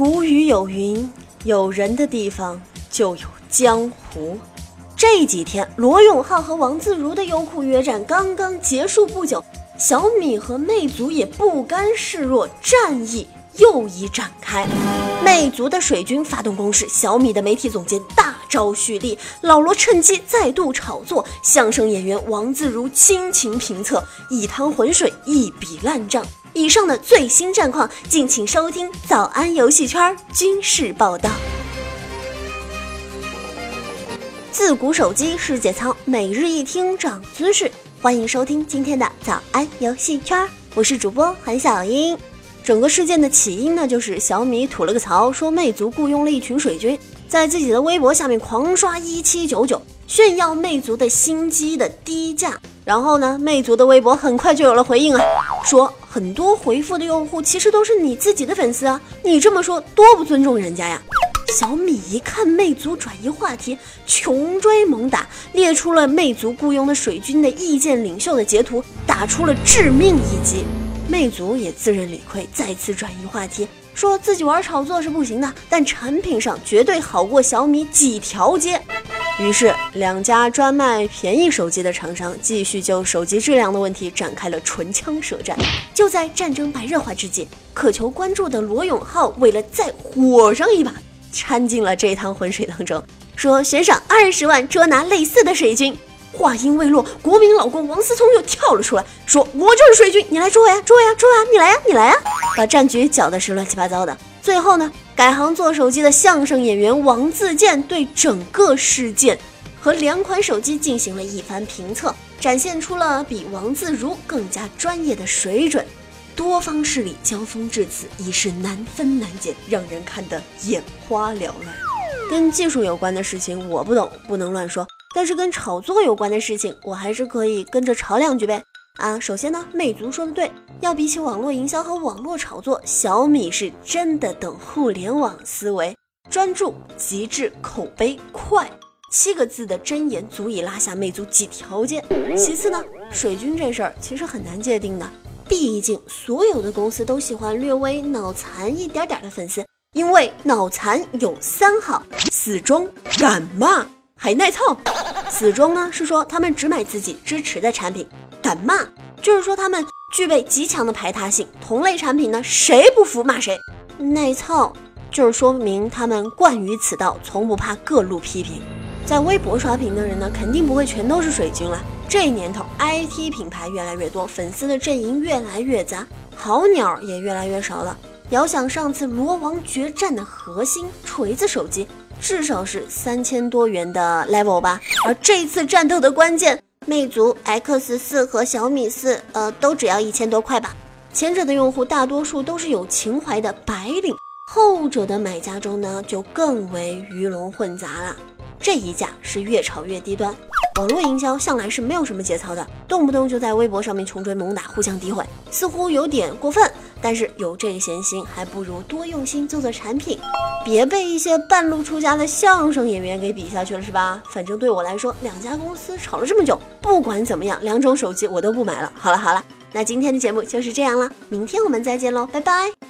古语有云：“有人的地方就有江湖。”这几天，罗永浩和王自如的优酷约战刚刚结束不久，小米和魅族也不甘示弱，战役又一展开。魅族的水军发动攻势，小米的媒体总监大招蓄力，老罗趁机再度炒作，相声演员王自如倾情评测，一滩浑水，一笔烂账。以上的最新战况，敬请收听早安游戏圈军事报道。自古手机世界操，每日一听涨姿势。欢迎收听今天的早安游戏圈，我是主播韩小英。整个事件的起因呢，就是小米吐了个槽，说魅族雇佣了一群水军，在自己的微博下面狂刷一七九九，炫耀魅族的新机的低价。然后呢，魅族的微博很快就有了回应啊，说很多回复的用户其实都是你自己的粉丝啊，你这么说多不尊重人家呀。小米一看魅族转移话题，穷追猛打，列出了魅族雇佣的水军的意见领袖的截图，打出了致命一击。魅族也自认理亏，再次转移话题，说自己玩炒作是不行的，但产品上绝对好过小米几条街。于是，两家专卖便宜手机的厂商继续就手机质量的问题展开了唇枪舌战。就在战争白热化之际，渴求关注的罗永浩为了再火上一把。掺进了这趟浑水当中，说悬赏二十万捉拿类似的水军。话音未落，国民老公王思聪又跳了出来，说：“我就是水军，你来捉我呀，捉我呀，捉我呀，你来呀，你来呀！”把战局搅得是乱七八糟的。最后呢，改行做手机的相声演员王自健对整个事件和两款手机进行了一番评测，展现出了比王自如更加专业的水准。多方势力交锋至此，已是难分难解，让人看得眼花缭乱。跟技术有关的事情我不懂，不能乱说；但是跟炒作有关的事情，我还是可以跟着炒两句呗。啊，首先呢，魅族说的对，要比起网络营销和网络炒作，小米是真的懂互联网思维，专注、极致、口碑快，七个字的真言足以拉下魅族几条街。其次呢，水军这事儿其实很难界定的。毕竟，所有的公司都喜欢略微脑残一点点的粉丝，因为脑残有三好：死忠、敢骂，还耐操。死忠呢是说他们只买自己支持的产品；敢骂就是说他们具备极强的排他性，同类产品呢谁不服骂谁；耐操就是说明他们惯于此道，从不怕各路批评。在微博刷屏的人呢，肯定不会全都是水军了。这年头，IT 品牌越来越多，粉丝的阵营越来越杂，好鸟也越来越少了。遥想上次罗王决战的核心锤子手机，至少是三千多元的 level 吧。而这次战斗的关键，魅族 X 四和小米四，呃，都只要一千多块吧。前者的用户大多数都是有情怀的白领，后者的买家中呢，就更为鱼龙混杂了。这一架是越炒越低端。网络营销向来是没有什么节操的，动不动就在微博上面穷追猛打，互相诋毁，似乎有点过分。但是有这个闲心，还不如多用心做做产品，别被一些半路出家的相声演员给比下去了，是吧？反正对我来说，两家公司吵了这么久，不管怎么样，两种手机我都不买了。好了好了，那今天的节目就是这样了，明天我们再见喽，拜拜。